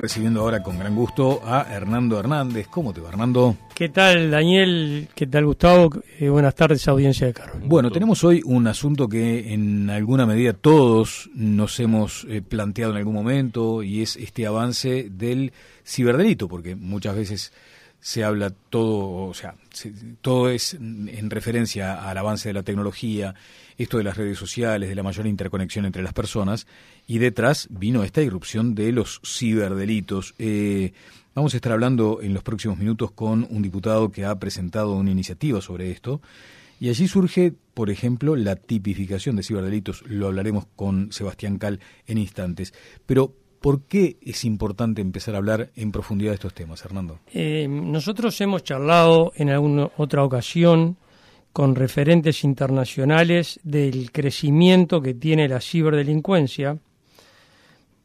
Recibiendo ahora con gran gusto a Hernando Hernández. ¿Cómo te va, Hernando? ¿Qué tal, Daniel? ¿Qué tal, Gustavo? Eh, buenas tardes, audiencia de Carlos. Bueno, tenemos hoy un asunto que en alguna medida todos nos hemos eh, planteado en algún momento y es este avance del ciberdelito, porque muchas veces se habla todo, o sea, todo es en referencia al avance de la tecnología, esto de las redes sociales, de la mayor interconexión entre las personas, y detrás vino esta irrupción de los ciberdelitos. Eh, vamos a estar hablando en los próximos minutos con un diputado que ha presentado una iniciativa sobre esto, y allí surge, por ejemplo, la tipificación de ciberdelitos. Lo hablaremos con Sebastián Cal en instantes. Pero, ¿Por qué es importante empezar a hablar en profundidad de estos temas, Hernando? Eh, nosotros hemos charlado en alguna otra ocasión con referentes internacionales del crecimiento que tiene la ciberdelincuencia,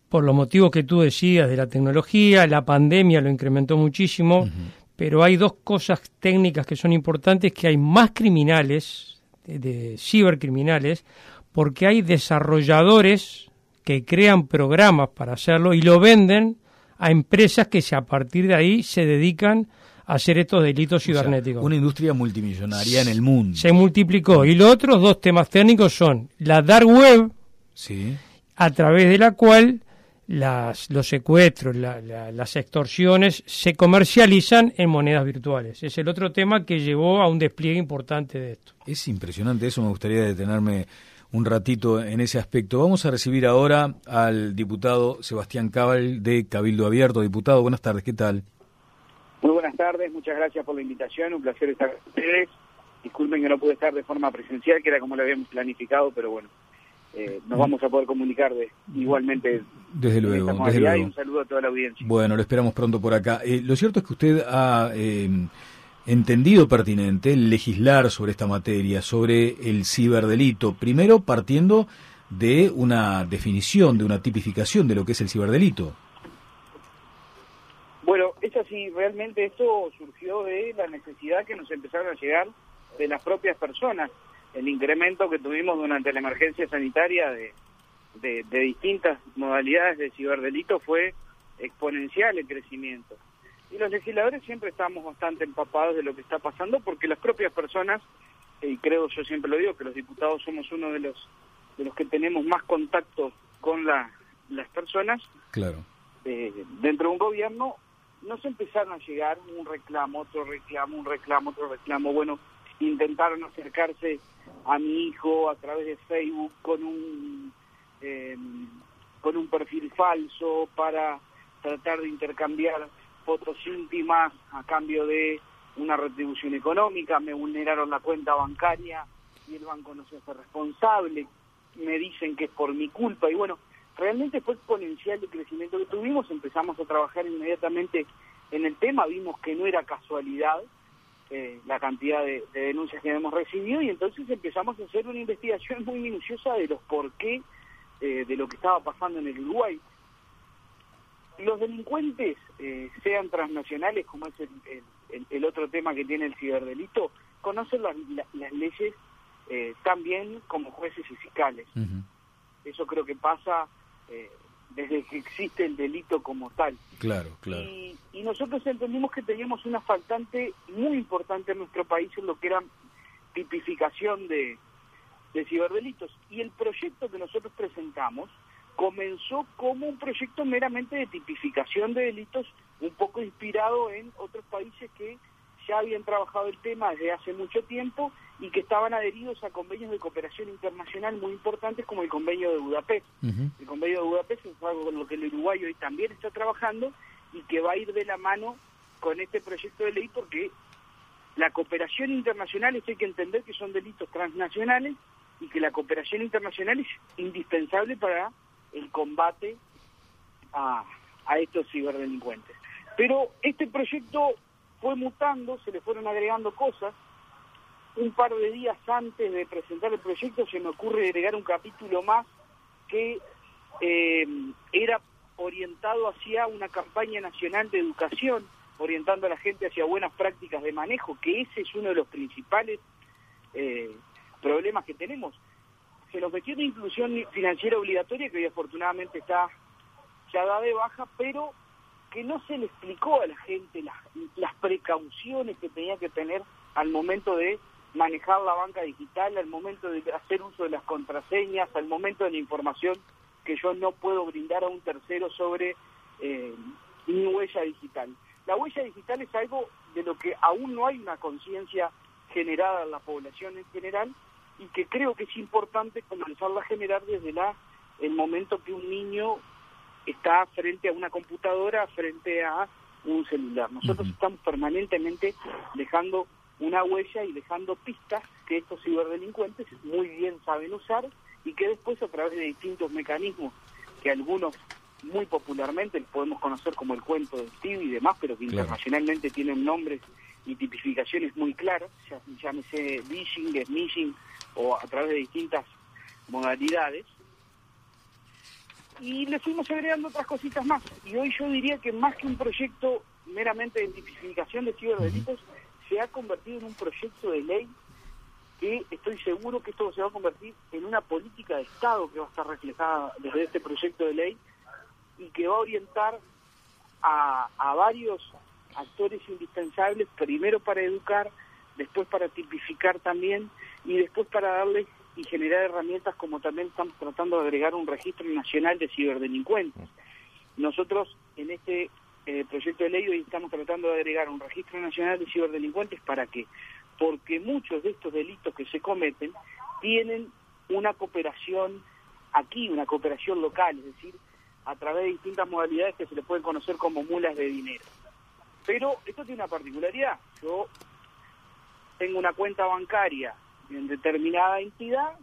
por los motivos que tú decías de la tecnología, la pandemia lo incrementó muchísimo, pero hay dos cosas técnicas que son importantes, que hay más criminales, de cibercriminales, porque hay desarrolladores que crean programas para hacerlo y lo venden a empresas que a partir de ahí se dedican a hacer estos delitos cibernéticos. una industria multimillonaria en el mundo. Se multiplicó. Y los otros dos temas técnicos son la dark web, sí. a través de la cual las, los secuestros, las extorsiones se comercializan en monedas virtuales. Es el otro tema que llevó a un despliegue importante de esto. Es impresionante eso, me gustaría detenerme un ratito en ese aspecto. Vamos a recibir ahora al diputado Sebastián Cabal de Cabildo Abierto. Diputado, buenas tardes, ¿qué tal? Muy buenas tardes, muchas gracias por la invitación, un placer estar con ustedes. Disculpen que no pude estar de forma presencial, que era como lo habíamos planificado, pero bueno, eh, nos vamos a poder comunicar de, igualmente desde luego, desde luego. Y un saludo a toda la audiencia. Bueno, lo esperamos pronto por acá. Eh, lo cierto es que usted ha eh, entendido pertinente legislar sobre esta materia, sobre el ciberdelito, primero partiendo de una definición, de una tipificación de lo que es el ciberdelito. Bueno, es así, realmente esto surgió de la necesidad que nos empezaron a llegar de las propias personas. El incremento que tuvimos durante la emergencia sanitaria de, de, de distintas modalidades de ciberdelito fue exponencial el crecimiento y los legisladores siempre estamos bastante empapados de lo que está pasando porque las propias personas, y creo yo siempre lo digo, que los diputados somos uno de los de los que tenemos más contacto con la, las personas, claro. Eh, dentro de un gobierno, nos empezaron a llegar un reclamo, otro reclamo, un reclamo, otro reclamo. Bueno, intentaron acercarse a mi hijo a través de Facebook con un eh, con un perfil falso para tratar de intercambiar fotos íntimas a cambio de una retribución económica, me vulneraron la cuenta bancaria y el banco no se hace responsable, me dicen que es por mi culpa y bueno, realmente fue exponencial el crecimiento que tuvimos, empezamos a trabajar inmediatamente en el tema, vimos que no era casualidad eh, la cantidad de, denuncias que hemos recibido y entonces empezamos a hacer una investigación muy minuciosa de los por qué eh, de lo que estaba pasando en el Uruguay los delincuentes, eh, sean transnacionales, como es el, otro tema que tiene el ciberdelito, conocen las, leyes eh, tan bien como jueces y fiscales. Eso creo que pasa eh, desde que existe el delito como tal. Claro, claro. Y, nosotros entendimos que teníamos una faltante muy importante en nuestro país en lo que era tipificación de, de ciberdelitos. Y el proyecto que nosotros presentamos comenzó como un proyecto meramente de tipificación de delitos, un poco inspirado en otros países que ya habían trabajado el tema desde hace mucho tiempo y que estaban adheridos a convenios de cooperación internacional muy importantes como el convenio de Budapest. El convenio de Budapest es algo con lo que el Uruguay hoy también está trabajando y que va a ir de la mano con este proyecto de ley porque la cooperación internacional es hay que entender que son delitos transnacionales y que la cooperación internacional es indispensable para el combate a, estos ciberdelincuentes. Pero este proyecto fue mutando, se le fueron agregando cosas. Un par de días antes de presentar el proyecto se me ocurre agregar un capítulo más que eh, era orientado hacia una campaña nacional de educación, orientando a la gente hacia buenas prácticas de manejo, que ese es uno de los principales eh, problemas que tenemos se nos metió una inclusión financiera obligatoria que hoy afortunadamente está ya da de baja, pero que no se le explicó a la gente las, las precauciones que tenía que tener al momento de manejar la banca digital, al momento de hacer uso de las contraseñas, al momento de la información que yo no puedo brindar a un tercero sobre eh, mi huella digital. La huella digital es algo de lo que aún no hay una conciencia generada en la población en general y que creo que es importante comenzarla a generar desde la el momento que un niño está frente a una computadora, frente a un celular. Nosotros estamos permanentemente dejando una huella y dejando pistas que estos ciberdelincuentes muy bien saben usar y que después a través de distintos mecanismos que algunos muy popularmente podemos conocer como el cuento de Steve y demás, pero que internacionalmente tienen nombres y tipificaciones muy claras, ya, llámese phishing, smishing o a través de distintas modalidades. Y le fuimos agregando otras cositas más. Y hoy yo diría que más que un proyecto meramente de tipificación de ciberdelitos, se ha convertido en un proyecto de ley que estoy seguro que esto se va a convertir en una política de Estado que va a estar reflejada desde este proyecto de ley y que va a orientar a, a varios actores indispensables, primero para educar, después para tipificar también y después para darles y generar herramientas como también estamos tratando de agregar un registro nacional de ciberdelincuentes. Nosotros en este eh, proyecto de ley hoy estamos tratando de agregar un registro nacional de ciberdelincuentes para que, porque muchos de estos delitos que se cometen tienen una cooperación aquí, una cooperación local, es decir, a través de distintas modalidades que se le pueden conocer como mulas de dinero. Pero esto tiene una particularidad. Yo tengo una cuenta bancaria en determinada entidad,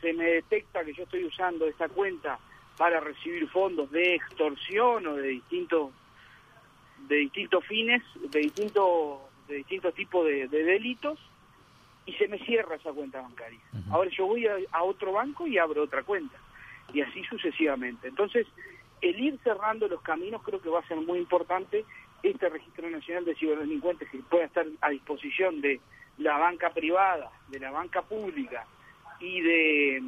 se me detecta que yo estoy usando esa cuenta para recibir fondos de extorsión o de distintos de distintos fines, de distintos de distintos tipos de, delitos y se me cierra esa cuenta bancaria. Ahora yo voy a otro banco y abro otra cuenta y así sucesivamente. Entonces, el ir cerrando los caminos creo que va a ser muy importante este registro nacional de ciberdelincuentes que pueda estar a disposición de la banca privada, de la banca pública y de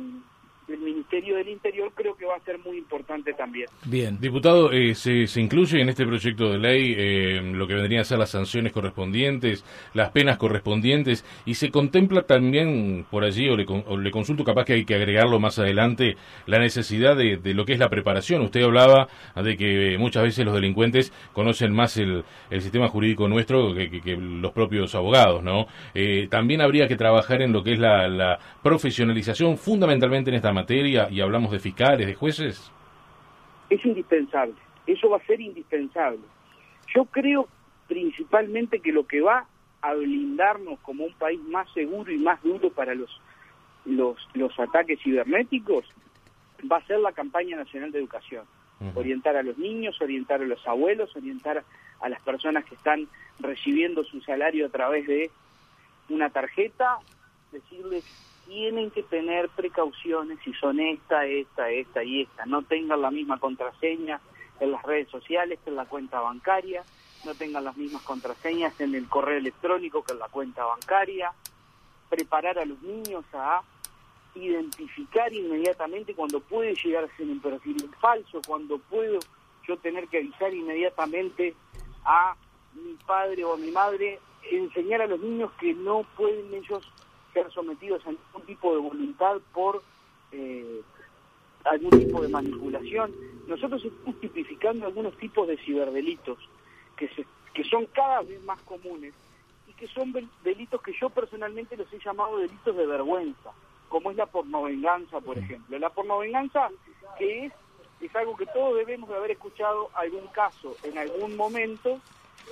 del Ministerio del Interior creo que va a ser muy importante también. Bien. Diputado, eh, se, se, incluye en este proyecto de ley eh, lo que vendrían a ser las sanciones correspondientes, las penas correspondientes, y se contempla también por allí, o le, le consulto capaz que hay que agregarlo más adelante, la necesidad de, de, lo que es la preparación. Usted hablaba de que muchas veces los delincuentes conocen más el, el sistema jurídico nuestro que, que, los propios abogados, ¿no? Eh, también habría que trabajar en lo que es la, la profesionalización, fundamentalmente en esta materia y hablamos de fiscales, de jueces? Es indispensable, eso va a ser indispensable. Yo creo principalmente que lo que va a blindarnos como un país más seguro y más duro para los, los, los ataques cibernéticos va a ser la campaña nacional de educación. Orientar a los niños, orientar a los abuelos, orientar a las personas que están recibiendo su salario a través de una tarjeta, decirles tienen que tener precauciones si son esta, esta, esta y esta. No tengan la misma contraseña en las redes sociales que en la cuenta bancaria, no tengan las mismas contraseñas en el correo electrónico que en la cuenta bancaria. Preparar a los niños a identificar inmediatamente cuando puede llegar a ser un perfil falso, cuando puedo yo tener que avisar inmediatamente a mi padre o a mi madre, enseñar a los niños que no pueden ellos ser sometidos a algún tipo de voluntad por eh, algún tipo de manipulación. Nosotros estamos tipificando algunos tipos de ciberdelitos que, se, que son cada vez más comunes y que son delitos que yo personalmente los he llamado delitos de vergüenza, como es la pornovenganza, por ejemplo. La pornovenganza que es, es algo que todos debemos de haber escuchado algún caso en algún momento,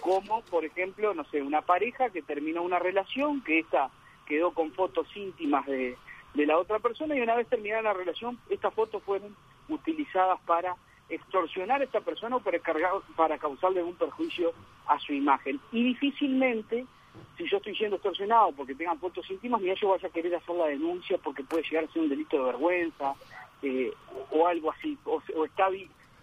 como por ejemplo, no sé, una pareja que termina una relación, que esta quedó con fotos íntimas de, de la otra persona y una vez terminada la relación, estas fotos fueron utilizadas para extorsionar a esta persona o para, cargar, para causarle un perjuicio a su imagen. Y difícilmente, si yo estoy siendo extorsionado porque tengan fotos íntimas, ni yo vaya a querer hacer la denuncia porque puede llegar a ser un delito de vergüenza eh, o algo así, o, está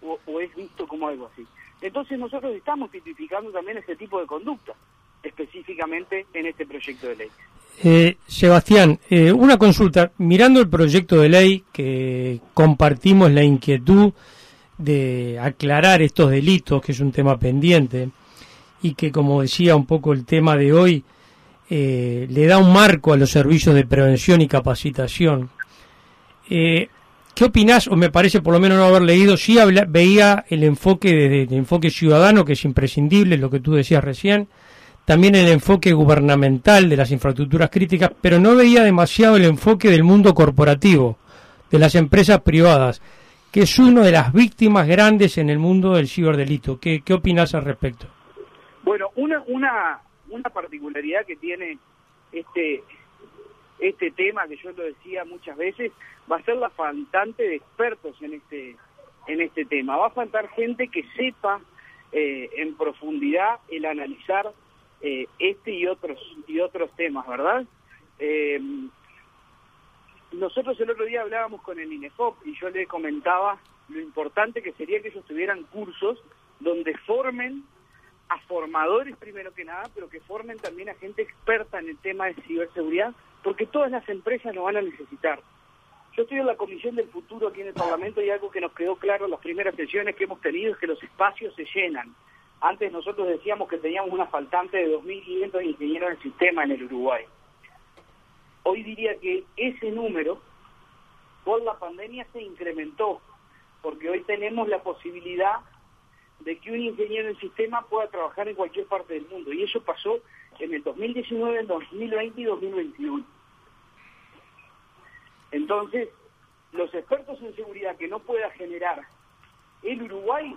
o, o es visto como algo así. Entonces nosotros estamos tipificando también este tipo de conducta, específicamente en este proyecto de ley. Eh, Sebastián, eh, una consulta. Mirando el proyecto de ley que compartimos la inquietud de aclarar estos delitos, que es un tema pendiente, y que, como decía un poco el tema de hoy, eh, le da un marco a los servicios de prevención y capacitación. Eh, ¿Qué opinás, o me parece por lo menos no haber leído, sí veía el enfoque de, el enfoque ciudadano, que es imprescindible, lo que tú decías recién, también el enfoque gubernamental de las infraestructuras críticas, pero no veía demasiado el enfoque del mundo corporativo, de las empresas privadas, que es una de las víctimas grandes en el mundo del ciberdelito. ¿Qué, qué opinas al respecto? Bueno, una, una, una particularidad que tiene este, este tema, que yo lo decía muchas veces, va a ser la faltante de expertos en este, en este tema. Va a faltar gente que sepa eh, en profundidad el analizar eh, este y otros, y otros temas, ¿verdad? Eh, nosotros el otro día hablábamos con el INEFOP y yo le comentaba lo importante que sería que ellos tuvieran cursos donde formen a formadores primero que nada, pero que formen también a gente experta en el tema de ciberseguridad, porque todas las empresas lo van a necesitar. Yo estoy en la Comisión del Futuro aquí en el Parlamento y algo que nos quedó claro en las primeras sesiones que hemos tenido es que los espacios se llenan. Antes nosotros decíamos que teníamos una faltante de 2.500 ingenieros del sistema en el Uruguay. Hoy diría que ese número, por la pandemia, se incrementó, porque hoy tenemos la posibilidad de que un ingeniero en sistema pueda trabajar en cualquier parte del mundo. Y eso pasó en el 2019, en 2020 y 2021. Entonces, los expertos en seguridad que no pueda generar el Uruguay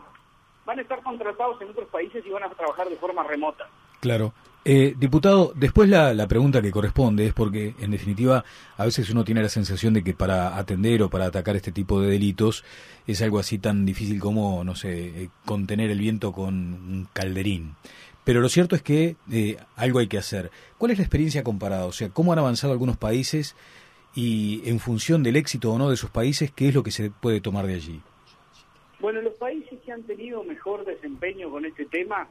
van a estar contratados en otros países y van a trabajar de forma remota. Claro. Eh, diputado, después la, la, pregunta que corresponde es porque, en definitiva, a veces uno tiene la sensación de que para atender o para atacar este tipo de delitos es algo así tan difícil como, no sé, eh, contener el viento con un calderín. Pero lo cierto es que eh, algo hay que hacer. ¿Cuál es la experiencia comparada? O sea, ¿cómo han avanzado algunos países y en función del éxito o no de esos países, qué es lo que se puede tomar de allí? Bueno, los países que han tenido mejor desempeño con este tema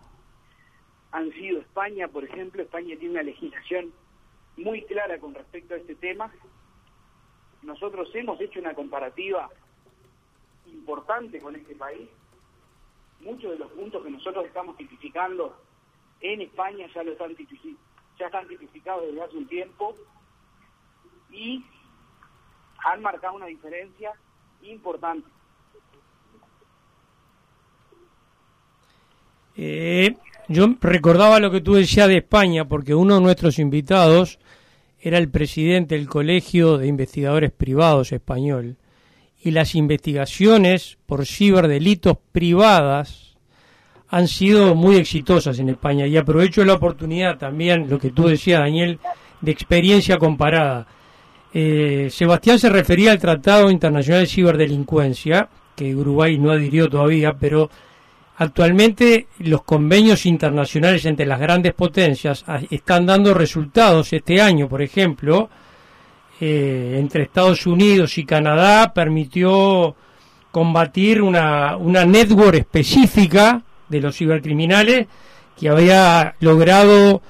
han sido España, por ejemplo. España tiene una legislación muy clara con respecto a este tema. Nosotros hemos hecho una comparativa importante con este país. Muchos de los puntos que nosotros estamos tipificando en España ya lo están ya están tipificados desde hace un tiempo y han marcado una diferencia importante. Eh, yo recordaba lo que tú decías de España, porque uno de nuestros invitados era el presidente del Colegio de Investigadores Privados español, y las investigaciones por ciberdelitos privadas han sido muy exitosas en España. Y aprovecho la oportunidad también, lo que tú decías, Daniel, de experiencia comparada. Eh, Sebastián se refería al Tratado Internacional de Ciberdelincuencia, que Uruguay no adhirió todavía, pero Actualmente los convenios internacionales entre las grandes potencias ah, están dando resultados. Este año, por ejemplo, eh, entre Estados Unidos y Canadá permitió combatir una, una network específica de los cibercriminales que había logrado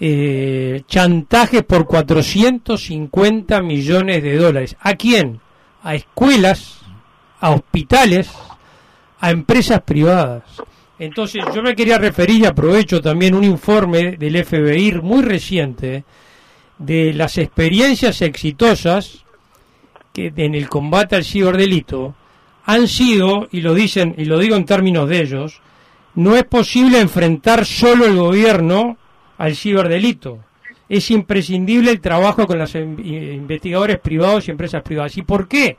eh, chantajes por 450 millones de dólares. ¿A quién? A escuelas, a hospitales, a empresas privadas. Entonces yo me quería referir y aprovecho también un informe del FBI muy reciente de las experiencias exitosas que en el combate al ciberdelito han sido, y lo dicen, y lo digo en términos de ellos, no es posible enfrentar solo el gobierno al ciberdelito. Es imprescindible el trabajo con los investigadores privados y empresas privadas. ¿Y por qué?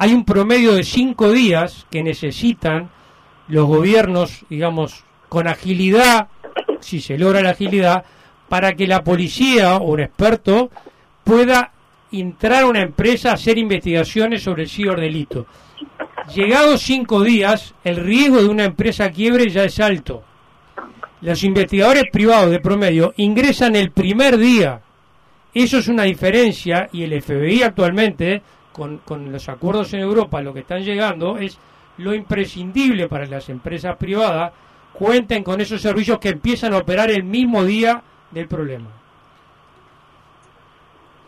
Hay un promedio de cinco días que necesitan los gobiernos, digamos, con agilidad, si se logra la agilidad, para que la policía o un experto pueda entrar a una empresa a hacer investigaciones sobre el ciberdelito. Llegados cinco días, el riesgo de una empresa quiebre ya es alto. Los investigadores privados de promedio ingresan el primer día. Eso es una diferencia y el FBI actualmente con, los acuerdos en Europa, lo que están llegando es lo imprescindible para las empresas privadas cuenten con esos servicios que empiezan a operar el mismo día del problema.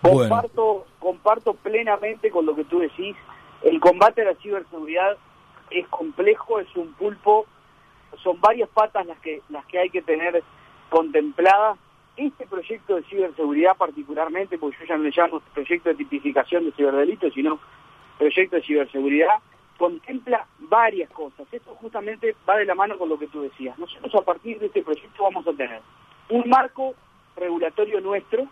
Comparto, comparto plenamente con lo que tú decís. El combate a la ciberseguridad es complejo, es un pulpo, son varias patas las que, las que hay que tener contempladas. Este proyecto de ciberseguridad particularmente, porque yo ya no le llamo proyecto de tipificación de ciberdelitos, sino proyecto de ciberseguridad, contempla varias cosas. Esto justamente va de la mano con lo que tú decías. Nosotros a partir de este proyecto vamos a tener un marco regulatorio nuestro,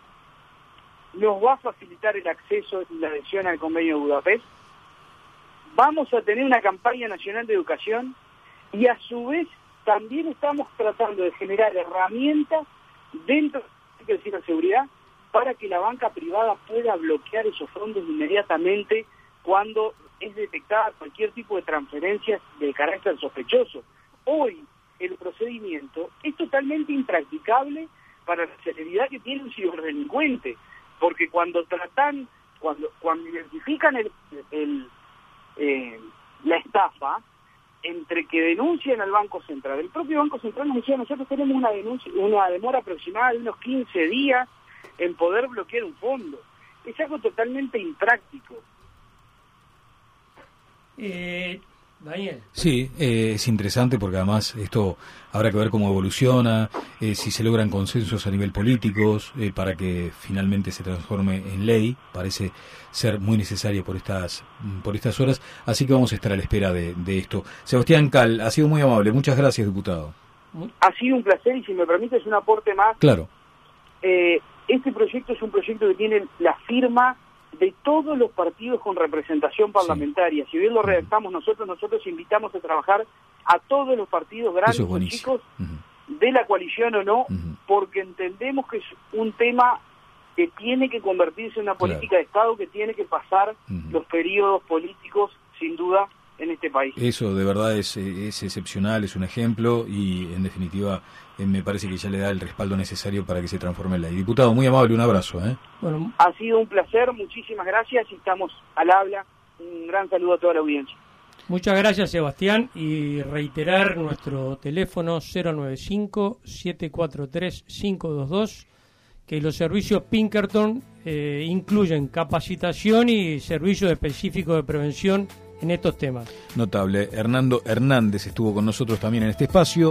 nos va a facilitar el acceso y la adhesión al convenio de Budapest, vamos a tener una campaña nacional de educación y a su vez también estamos tratando de generar herramientas dentro de la seguridad para que la banca privada pueda bloquear esos fondos inmediatamente cuando es detectada cualquier tipo de transferencia de carácter sospechoso. Hoy el procedimiento es totalmente impracticable para la celeridad que tiene un ciberdelincuente, porque cuando tratan, cuando, cuando identifican el, eh, la estafa, entre que denuncian al Banco Central, el propio Banco Central nos decía, nosotros tenemos una denuncia, una demora aproximada de unos 15 días en poder bloquear un fondo. Es algo totalmente impráctico. Eh, Daniel. Sí, eh, es interesante porque además esto habrá que ver cómo evoluciona, eh, si se logran consensos a nivel político eh, para que finalmente se transforme en ley. Parece ser muy necesaria por estas, por estas horas, así que vamos a estar a la espera de, esto. Sebastián Cal, ha sido muy amable. Muchas gracias, diputado. Ha sido un placer y si me permites un aporte más. Claro. este proyecto es un proyecto que tiene la firma de todos los partidos con representación parlamentaria. Si bien lo redactamos nosotros, nosotros invitamos a trabajar a todos los partidos grandes y chicos de la coalición o no, porque entendemos que es un tema que tiene que convertirse en una política de Estado, que tiene que pasar los periodos políticos, sin duda, en este país. Eso de verdad es, es excepcional, es un ejemplo y en definitiva eh, me parece que ya le da el respaldo necesario para que se transforme en ley. Diputado, muy amable, un abrazo. ¿eh? Bueno, ha sido un placer, muchísimas gracias y estamos al habla. Un gran saludo a toda la audiencia. Muchas gracias, Sebastián, y reiterar nuestro teléfono 095-743-522, que los servicios Pinkerton eh, incluyen capacitación y servicios específicos de prevención en estos temas. Notable. Hernando Hernández estuvo con nosotros también en este espacio.